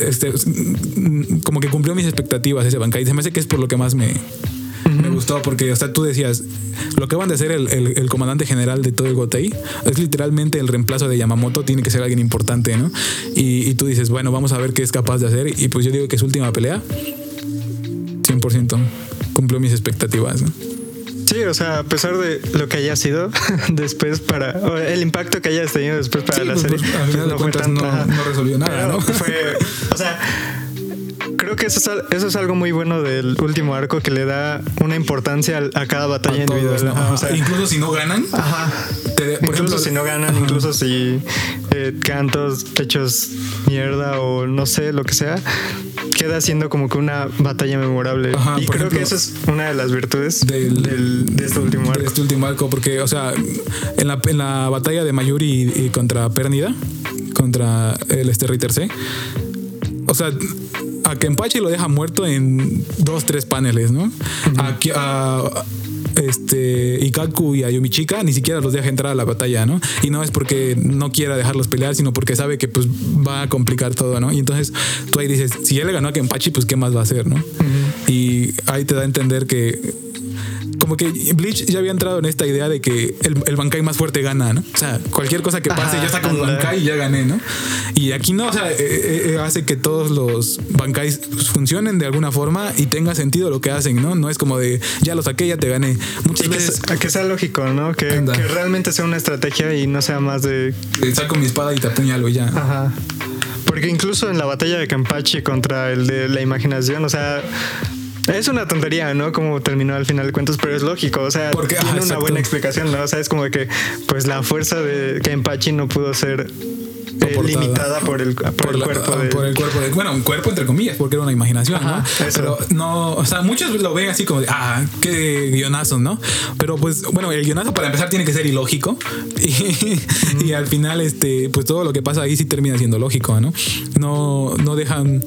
este, mm, como que cumplió mis expectativas ese Bankai. Se me hace que es por lo que más me, me gustó porque, sea, tú decías, lo que van de hacer el, el- el comandante general de todo el Gotei es literalmente el reemplazo de Yamamoto, tiene que ser alguien importante, ¿no? Y, y tú dices, bueno, vamos a ver qué es capaz de hacer. Y pues yo digo que su última pelea, 100% cumplió mis expectativas, ¿no? Sí, o sea, a pesar de lo que haya sido después para o el impacto que hayas tenido después para Sí, la pues, serie, pues, al pues, final de fue cuentas tanto, no- no resolvió nada, ¿no? Fue, o sea, que eso es, eso es algo muy bueno del último arco que le da una importancia a, cada batalla individual. incluso si no ganan. Ajá. por incluso si no ganan, incluso si eh, cantos, techos mierda o no sé, lo que sea, queda siendo como que una batalla memorable. y creo que esa es una de las virtudes del, de este último arco. De este último arco, porque, o sea, en la, en la batalla de Mayuri y, contra Pernida, contra el este Ritter C, o sea, a Kenpachi lo deja muerto en dos, tres paneles, ¿no? Aquí, a, este, Ikaku y a Yumichika ni siquiera los deja entrar a la batalla, ¿no? Y no es porque no quiera dejarlos pelear, sino porque sabe que pues va a complicar todo, ¿no? Y entonces tú ahí dices, si él le ganó a Kenpachi, pues qué más va a hacer, ¿no? Y ahí te da a entender que como que Bleach ya había entrado en esta idea de que el, el Bankai más fuerte gana, ¿no? O sea, cualquier cosa que pase, ya saca un Bankai y ya gané, ¿no? Y aquí no, o sea, eh, eh, eh, hace que todos los Bankais funcionen de alguna forma y tenga sentido lo que hacen, ¿no? No es como de ya lo saqué, ya te gané. Muchas veces. Que, que, sea lógico, ¿no? Que, que, realmente sea una estrategia y no sea más de. Saco mi espada y te apuñalo ya. Ajá. Porque incluso en la batalla de Campachi contra el de la imaginación, o sea, es una tontería, ¿no? Como terminó al final de cuentas, pero es lógico. O sea, tiene una buena explicación, ¿no? O sea, es como que, pues la fuerza de Kenpachi no pudo ser eh, limitada por el, por, el cuerpo de... por el cuerpo de, bueno un cuerpo entre comillas porque era una imaginación ¿no? pero no o sea muchos lo ven así como de ah qué guionazo no pero pues bueno el guionazo para empezar tiene que ser ilógico y, y, al final este pues todo lo que pasa ahí sí termina siendo lógico no no no dejan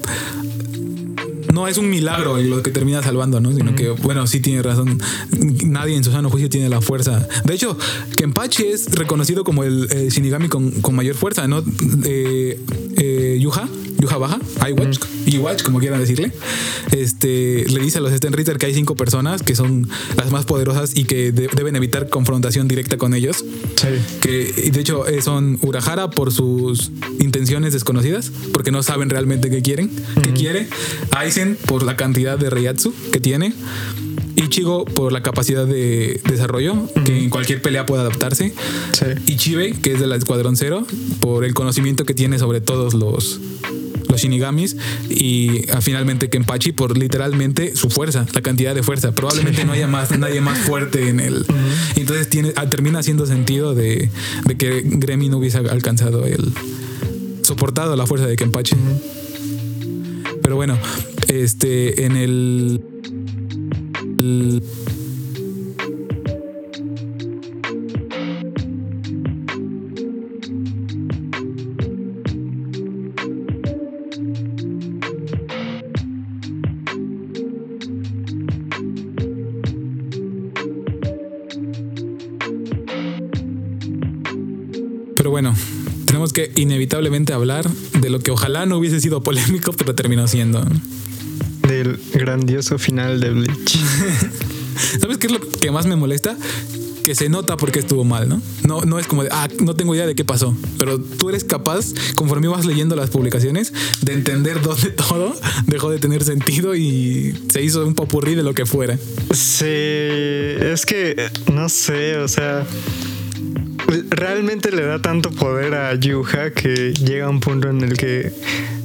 no es un milagro lo que termina salvando, ¿no? Sino que, bueno, sí tiene razón. Nadie en su sano juicio tiene la fuerza. De hecho, Kenpachi es reconocido como el, Shinigami con, mayor fuerza, ¿no? Eh, eh, Yuha, Yuha Baja, Iwatch, Iwatch, como quieran decirle. Este, le dice a los Sten Ritter que hay cinco personas que son las más poderosas y que deben evitar confrontación directa con ellos. Sí. Que de hecho eh, son Urahara por sus intenciones desconocidas, porque no saben realmente qué quieren, qué quiere. Aizen por la cantidad de Reiatsu que tiene. Ichigo por la capacidad de desarrollo, que en cualquier pelea puede adaptarse. Y Chibe, que es del Escuadrón Cero, por el conocimiento que tiene sobre todos los, los Shinigamis. Y ah, finalmente Kenpachi por literalmente su fuerza, la cantidad de fuerza. Probablemente no haya más, nadie más fuerte en él. Entonces tiene, ah, termina haciendo sentido de, que Gremi no hubiese alcanzado el soportado la fuerza de Kenpachi. Pero bueno, este, en el, Pero bueno, tenemos que inevitablemente hablar de lo que ojalá no hubiese sido polémico, pero terminó siendo del grandioso final de. ¿Sabes qué es lo que más me molesta? que se nota porque estuvo mal, ¿no? No, no es como de, ah, no tengo idea de qué pasó, pero tú eres capaz, conforme vas leyendo las publicaciones, de entender dónde todo dejó de tener sentido y se hizo un popurrí de lo que fuera. Sí, es que, no sé, o sea, realmente le da tanto poder a Yuha que llega un punto en el que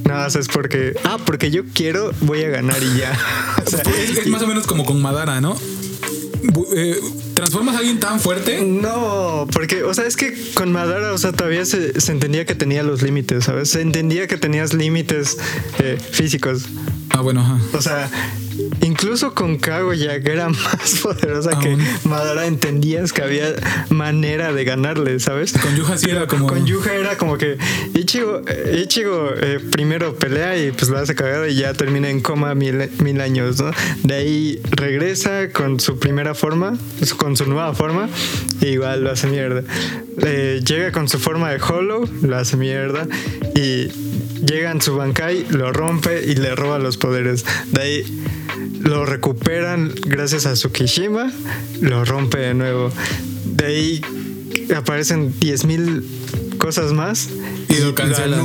nada más es porque, ah, porque yo quiero, voy a ganar y ya. es, más o menos como con Madara, ¿no? Eh, ¿Transformas a alguien tan fuerte? No, porque, o sea, es que con Madara, o sea, todavía se, entendía que tenía los límites, ¿sabes? Se entendía que tenías límites eh, físicos. Ah, bueno, ajá. O sea, Incluso con Kaguya, que era más poderosa que Madara, entendías que había manera de ganarle, ¿sabes? Con Yuha sí era como. Con Yuha era como que Ichigo, Ichigo eh, primero pelea y pues lo hace cagada y ya termina en coma mil, mil años, ¿no? De ahí regresa con su primera forma, con su nueva forma, igual lo hace mierda. Eh, llega con su forma de Hollow, lo hace mierda. Y llega en su Bankai, lo rompe y le roba los poderes. De ahí lo recuperan gracias a Tsukishima, lo rompe de nuevo. De ahí aparecen 10.000 cosas más y lo cancela de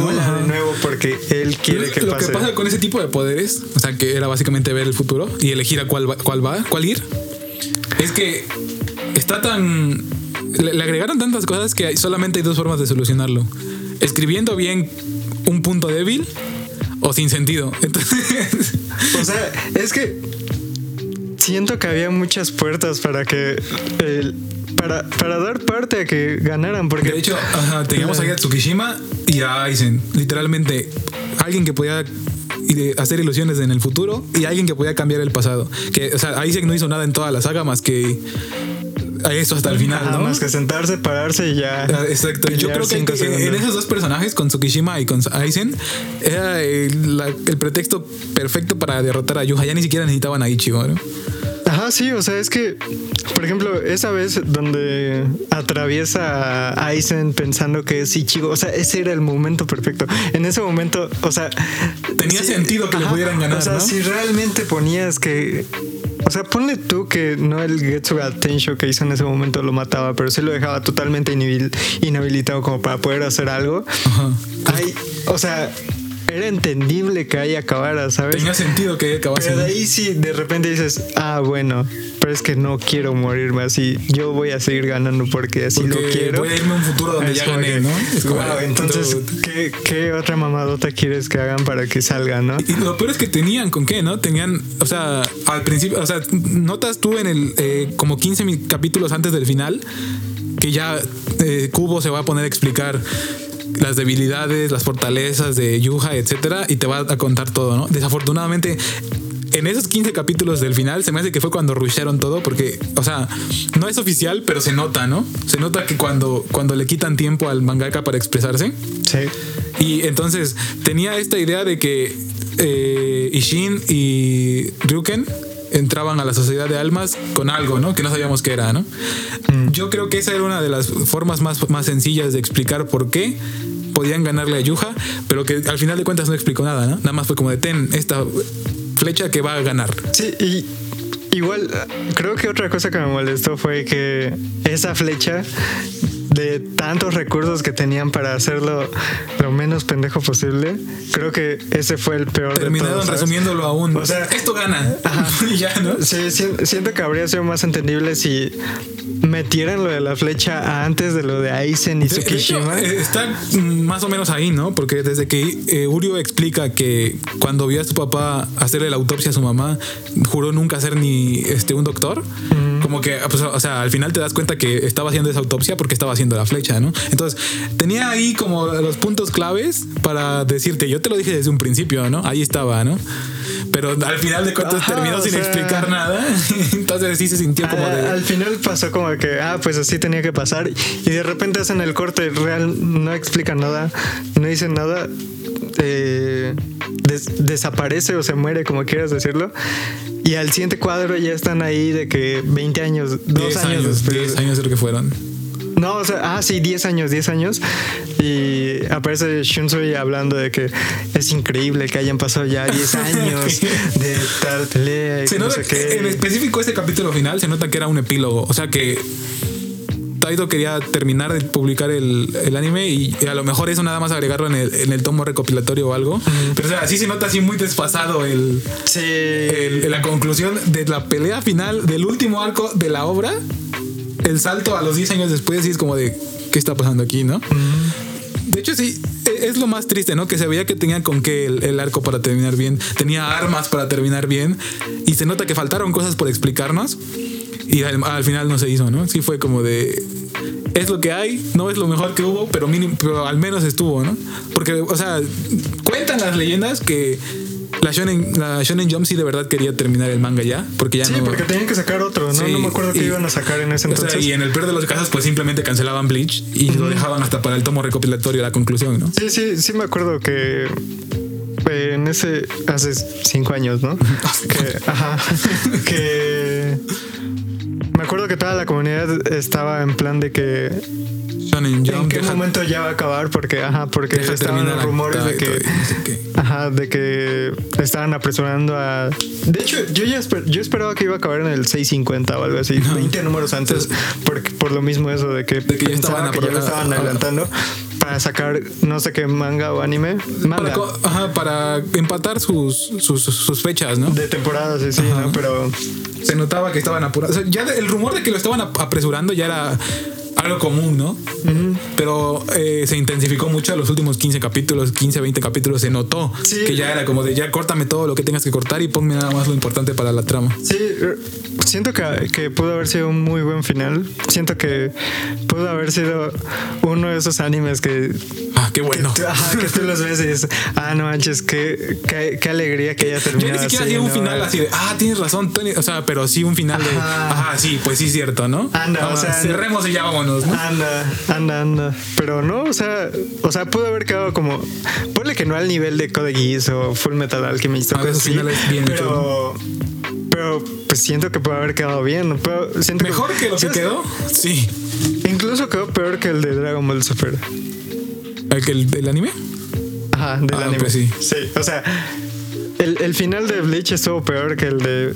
nuevo porque él quiere que lo pase. Lo que pasa con ese tipo de poderes, o sea, que era básicamente ver el futuro y elegir a cuál va, cuál va, cuál ir, es que está tan le, le agregaron tantas cosas que solamente hay dos formas de solucionarlo. Escribiendo bien un punto débil o, sin sentido. Entonces, O sea, es que siento que había muchas puertas para que el- para, para dar parte a que ganaran, porque de hecho, ajá, teníamos ahí a Tsukishima y a Aizen. Literalmente, alguien que podía hacer ilusiones en el futuro y alguien que podía cambiar el pasado. Que, o sea, Aizen no hizo nada en toda la saga más que eso hasta el final, ¿no? más que sentarse, pararse y ya. Ah, Exacto. Yo creo que en- segundos. en esos dos personajes, con Tsukishima y con Aizen, era el, la- el pretexto perfecto para derrotar a Yuha. Ya ni siquiera necesitaban a Ichigo, ¿no? Ajá, sí, o sea, es que, por ejemplo, esa vez donde atraviesa a Aizen pensando que es Ichigo, o sea, ese era el momento perfecto. En ese momento, o sea... Tenía sentido que le pudieran ganar, O sea, ¿no? si realmente ponías que... O sea, ponle tú que no el Getsuga Tensho que hizo en ese momento lo mataba, pero sí lo dejaba totalmente inhabil- inhabilitado como para poder hacer algo. Ajá. O sea, era entendible que ahí acabara, ¿sabes? Tenía sentido que acabase. Pero de ahí sí, de repente dices, ah, bueno, pero es que no quiero morirme así. Yo voy a seguir ganando porque así lo Porque quiero. voy a irme a un futuro donde Es ya gané, que, ¿no? Es como, wow, entonces. ¿qué, ¿qué otra mamadota quieres que hagan para que salga, no? Y lo peor es que tenían con qué, ¿no? Tenían, o sea, al principio, o sea, notas tú en el, eh, como 15 mi- capítulos antes del final, que ya eh, Kubo se va a poner a explicar las debilidades, las fortalezas de Yuha, etcétera, y te va a contar todo, ¿no? Desafortunadamente, en esos 15 capítulos del final se me hace que fue cuando rusharon todo, porque, o sea, no es oficial, pero se nota, ¿no? Se nota que cuando, cuando le quitan tiempo al mangaka para expresarse, Sí. y entonces tenía esta idea de que eh, Ishin y Ryuken entraban a la sociedad de almas con algo, ¿no? Que no sabíamos qué era, ¿no? Yo creo que esa era una de las formas más, más sencillas de explicar por qué podían ganarle a Yuha, pero que al final de cuentas no explicó nada, ¿no? Nada más fue como de ten esta flecha que va a ganar. Sí, y igual creo que otra cosa que me molestó fue que esa flecha de tantos recursos que tenían para hacerlo lo menos pendejo posible, creo que ese fue el peor de Terminaron todos, ¿sabes? resumiéndolo aún. O sea, esto gana. y ya, ¿no? Sí, si- siento que habría sido más entendible si metieran lo de la flecha antes de lo de Aizen y De- de hecho, Tsukishima. eh, está mm, más o menos ahí, ¿no? Porque desde que eh, Urio explica que cuando vio a su papá hacerle la autopsia a su mamá, juró nunca ser ni este un doctor. Como que, pues, o sea, al final te das cuenta que estaba haciendo esa autopsia porque estaba haciendo la flecha, ¿no? Entonces, tenía ahí como los puntos claves para decirte, yo te lo dije desde un principio, ¿no? Ahí estaba, ¿no? Pero al final de cuentas Ajá, terminó sin sea- explicar nada. Entonces sí se sintió como de... Al final pasó como que, ah, pues así tenía que pasar. Y de repente hacen el corte real, no explican nada, no dicen nada. eh, des- desaparece o se muere, como quieras decirlo. Y al siguiente cuadro ya están ahí de que 20 años, dos 10 años, años, después. 10 años creo que fueron. No, o sea, ah, sí, 10 años, 10 años. Y aparece Shunsui hablando de que es increíble que hayan pasado ya 10 años de tal pelea y Se no nota sé que qué. en específico este capítulo final se nota que era un epílogo. O sea que Taito quería terminar de publicar el, el anime y a lo mejor eso nada más agregarlo en el, en el tomo recopilatorio o algo. Pero o sea, sí se nota así muy desfasado el, Sí. el- la conclusión de la pelea final del último arco de la obra. El salto a los 10 años después y es como de ¿qué está pasando aquí, no? De hecho, sí, e- es lo más triste, ¿no? Que se veía que tenían con qué el, el arco para terminar bien. Tenía armas para terminar bien. Y se nota que faltaron cosas por explicarnos. Y al, al final no se hizo, ¿no? Sí fue como de... Es lo que hay, no es lo mejor que hubo, pero, mínimo, pero al menos estuvo, ¿no? Porque, o sea, cuentan las leyendas que la Shonen, la Shonen Jump sí de verdad quería terminar el manga ya, porque ya Sí, no... porque tenían que sacar otro, ¿no? Sí, no me acuerdo qué y- iban a sacar en ese o sea, entonces. y en el peor de los casos, pues simplemente cancelaban Bleach y lo dejaban hasta para el tomo recopilatorio, la conclusión, ¿no? Sí, sí, sí me acuerdo que eh, en ese hace cinco años, ¿no? que, ajá, que me acuerdo que toda la comunidad estaba en plan de que Shonen en Jump qué deja- momento ya va a acabar porque ajá, porque deja estaban los rumores de que no. Ajá, de que estaban apresurando a. De hecho, yo ya esper- yo esperaba que iba a acabar en el 650 o algo así, 20 números antes, porque por lo mismo eso de que, De que ya estaban que ya lo estaban adelantando para sacar no sé qué manga o anime, manga Para, ajá, para empatar sus, sus, sus fechas, ¿no? de temporadas, sí, sí, ¿no? Pero Se notaba que estaban apurados. O sea, ya el rumor de que lo estaban ap- apresurando ya era algo común, ¿no? pero eh, se intensificó mucho a los últimos 15 capítulos, 15, 20 capítulos, se notó Sí. que ya era como de ya córtame todo lo que tengas que cortar y ponme nada más lo importante para la trama. Sí, eh, siento que, que pudo haber sido un muy buen final. Siento que pudo haber sido uno de esos animes que, Ah, qué bueno. que, tú, ajá, que tú los ves y dices, ah, no manches, qué, qué, qué alegría que haya Yo terminado. ni siquiera así, un ¿no? final así de, ah, tienes razón, Tony. O sea, pero sí un final de, Ajá. ah, sí, pues sí, es cierto, ¿no? Anda, o Vamos, sea, cerremos y ya vámonos, ¿no? Anda, anda, anda. Pero no, o sea, o sea, pudo haber quedado como. Ponle que no al nivel de Code Geass o Full Metal Alchemist o cosas así, bien pero. Pero pues siento que puede haber quedado bien. Pero siento Mejor que lo que ¿sabes? quedó, sí. Incluso quedó peor que el de Dragon Ball Super. ¿El, que el del anime? Ajá, del Ah, anime. pues sí. Sí, o sea, el, el final de Bleach estuvo peor que el de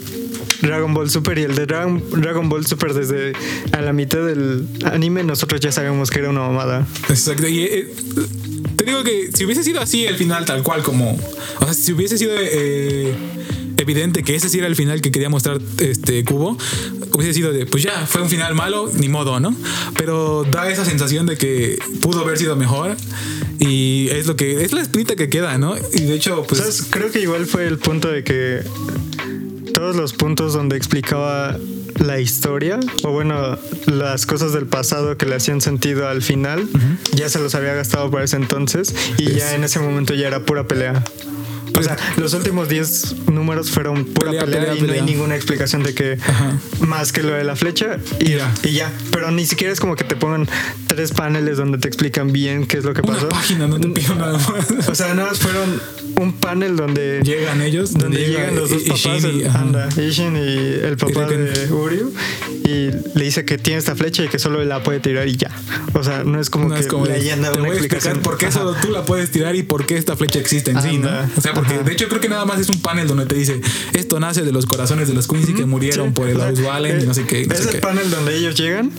Dragon Ball Super y el de Dragon, Dragon Ball Super desde a la mitad del anime nosotros ya sabemos que era una mamada. Exacto. Y eh, te digo que si hubiese sido así el final tal cual como... O sea, si hubiese sido eh, evidente que ese sí era el final que quería mostrar este Cubo, hubiese sido de, pues ya, fue un final malo, ni modo, ¿no? Pero da esa sensación de que pudo haber sido mejor y es lo que... Es la espinita que queda, ¿no? Y de hecho, pues... ¿Sabes? Creo que igual fue el punto de que todos los puntos donde explicaba la historia, o bueno, las cosas del pasado que le hacían sentido al final, ya se los había gastado para ese entonces y ya en ese momento ya era pura pelea. O sea, los últimos 10 números fueron pura Pelea, pelea, pelea, y no pelea. hay ninguna explicación de que Ajá. más que lo de la flecha y Ya. y ya. Pero ni siquiera es como que te pongan tres paneles donde te explican bien qué es lo que Una pasó. página, no te pido nada más. O sea, nada más fueron un panel donde Llegan ellos, donde llega llegan los dos papás, y- el, anda, Ishin y el papá Y de Uryu, y le dice que tiene esta flecha y que solo la puede tirar y ya. O sea, no es como No que es como le hayan dado te una voy explicación. por qué solo tú la puedes tirar y por qué esta flecha existe en sí, ¿no? O sea, porque Ajá. de hecho creo que nada más es un panel donde te dice esto nace de los corazones de los Quincy que murieron Sí, por el Auswallen y no sé qué. no Es sé el qué. panel donde ellos llegan.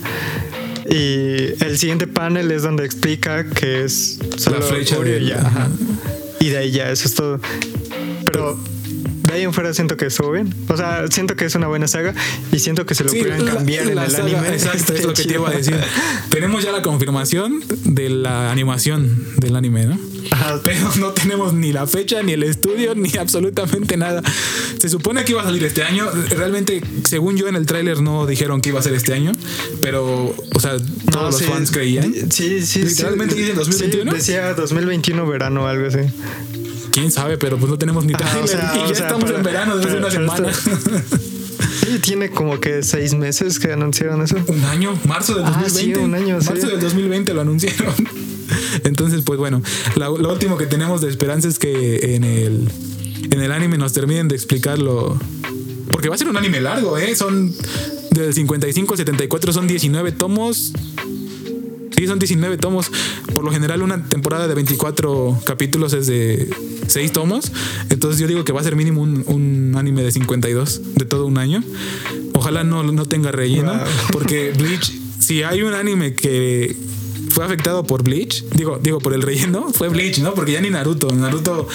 Y el siguiente panel es donde explica que es solo La flecha y ya. ajá. Y de ahí ya, eso es todo. Pero de ahí en fuera siento que estuvo bien. O sea, siento que es una buena saga y siento que se lo Sí, pudieran la- cambiar en el saga- anime. Exacto, es lo que te iba a decir. Tenemos ya la confirmación de la animación del anime, ¿no? Ajá. Pero no tenemos ni la fecha, ni el estudio, ni absolutamente nada. Se supone que iba a salir este año. Realmente, según yo en el tráiler no dijeron que iba a ser este año, pero, o sea, todos No, los sí, fans creían. Sí, sí. Literalmente sí. dicen 2021. Sí, decía 2021 verano o algo así. Quién sabe, pero pues no tenemos ni tráiler o sea, y ya sea, estamos pero- en verano desde pero- una semana. Sí, tiene como que seis meses que anunciaron eso. un año, marzo del Ah, 2020. sí, un año, sí. marzo del 2020 lo anunciaron. Entonces, pues bueno, lo último que tenemos de esperanza es que en el, en el anime nos terminen de explicarlo. Porque va a ser un anime largo, ¿eh? Son del 55 al 74, son 19 tomos. Sí, son 19 tomos. Por lo general, una temporada de 24 capítulos es de 6 tomos. Entonces, yo digo que va a ser mínimo un, un anime de 52 de todo un año. Ojalá no, no tenga relleno. Wow. Porque Bleach, si hay un anime que fue afectado por Bleach, digo, digo por el relleno, fue Bleach, ¿no? Porque ya ni Naruto. Naruto,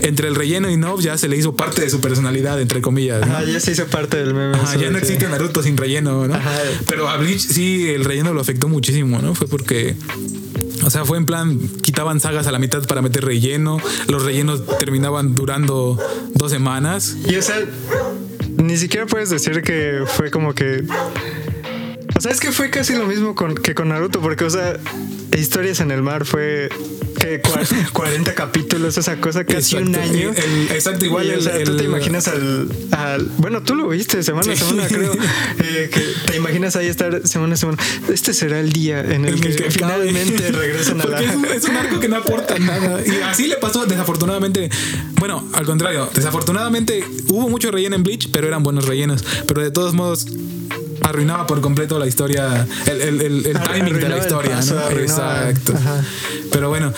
entre el relleno y no, ya se le hizo parte de su personalidad, entre comillas. ¿no? Ajá, ya se hizo parte del meme. Ajá, ya no existe Naruto sin relleno, ¿no? Ajá. Pero a Bleach sí el relleno lo afectó muchísimo, ¿no? Fue porque. O sea, fue en plan, quitaban sagas a la mitad para meter relleno. Los rellenos terminaban durando dos semanas. Y o sea, ni siquiera puedes decir que fue como que. O sea, es que fue casi lo mismo con, que con Naruto, porque, o sea, Historias en el Mar fue que cua- 40 capítulos, esa cosa, casi un Exacto. año. El- el- exacto, igual Y, o sea, tú te imaginas al, al- Bueno, tú lo viste semana a semana, creo. eh, que te imaginas ahí estar semana a semana. Este será el día en el, que, finalmente regresan a la. Es un, es un arco que no aporta nada. Y así le pasó, desafortunadamente. Bueno, al contrario, desafortunadamente hubo mucho relleno en Bleach, pero eran buenos rellenos. Pero de todos modos, arruinaba por completo la historia, el, el- el- timing de la historia, paso, ¿no? arruinaba- Exacto. ajá. Pero bueno,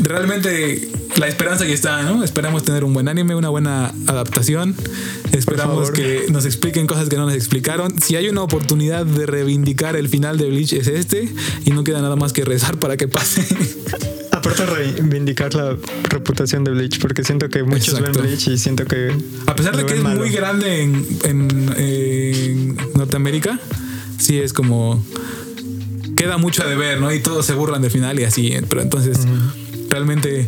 realmente la esperanza ya está, ¿no? Esperamos tener un buen anime, una buena adaptación. Esperamos que nos expliquen cosas que no nos explicaron. Si hay una oportunidad de reivindicar el final de Bleach es este y no queda nada más que rezar para que pase. Aparte reivindicar la reputación de Bleach, porque siento que muchos Exacto. ven Bleach y siento que. A pesar de que es malo. muy grande en, en- en Norteamérica, sí es como queda mucho a deber, ¿no? Y todos se burlan del final y así. Pero entonces, realmente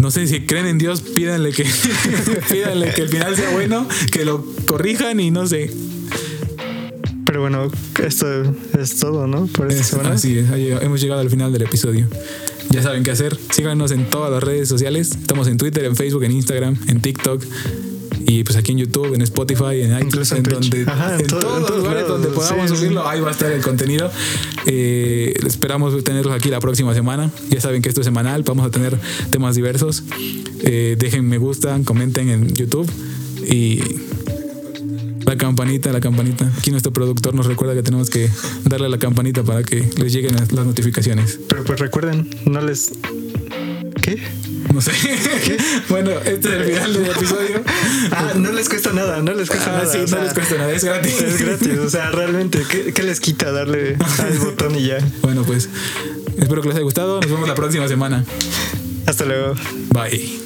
no sé si creen en Dios, pídanle que, pídanle que el final sea bueno, que lo corrijan y no sé. Pero bueno, esto es todo, ¿no? Por esta Es- semana. así es, hemos llegado al final del episodio. Ya saben qué hacer. Síganos en todas las redes sociales. Estamos en Twitter, en Facebook, en Instagram, en TikTok. Y pues aquí en YouTube, en Spotify, en iTunes, en donde, Ajá, en en todo- todos los lugares lados. donde podamos Sí, sí. subirlo, ahí va a estar el contenido. Eh, esperamos tenerlos aquí la próxima semana. Ya saben que esto es semanal, vamos a tener temas diversos. Eh, dejen me gusta, comenten en YouTube y la campanita, la campanita. Aquí nuestro productor nos recuerda que tenemos que darle a la campanita para que les lleguen las las notificaciones. Pero pues recuerden, no les. ¿Qué? No sé. bueno, este es el final del episodio. Ah, no les cuesta nada, no les cuesta Ah, nada. sí, no sea, les cuesta nada, es gratis. Es gratis, o sea, realmente, ¿qué, qué les quita darle al botón y ya? Bueno, pues espero que les haya gustado. Nos vemos la próxima semana. Hasta luego. Bye.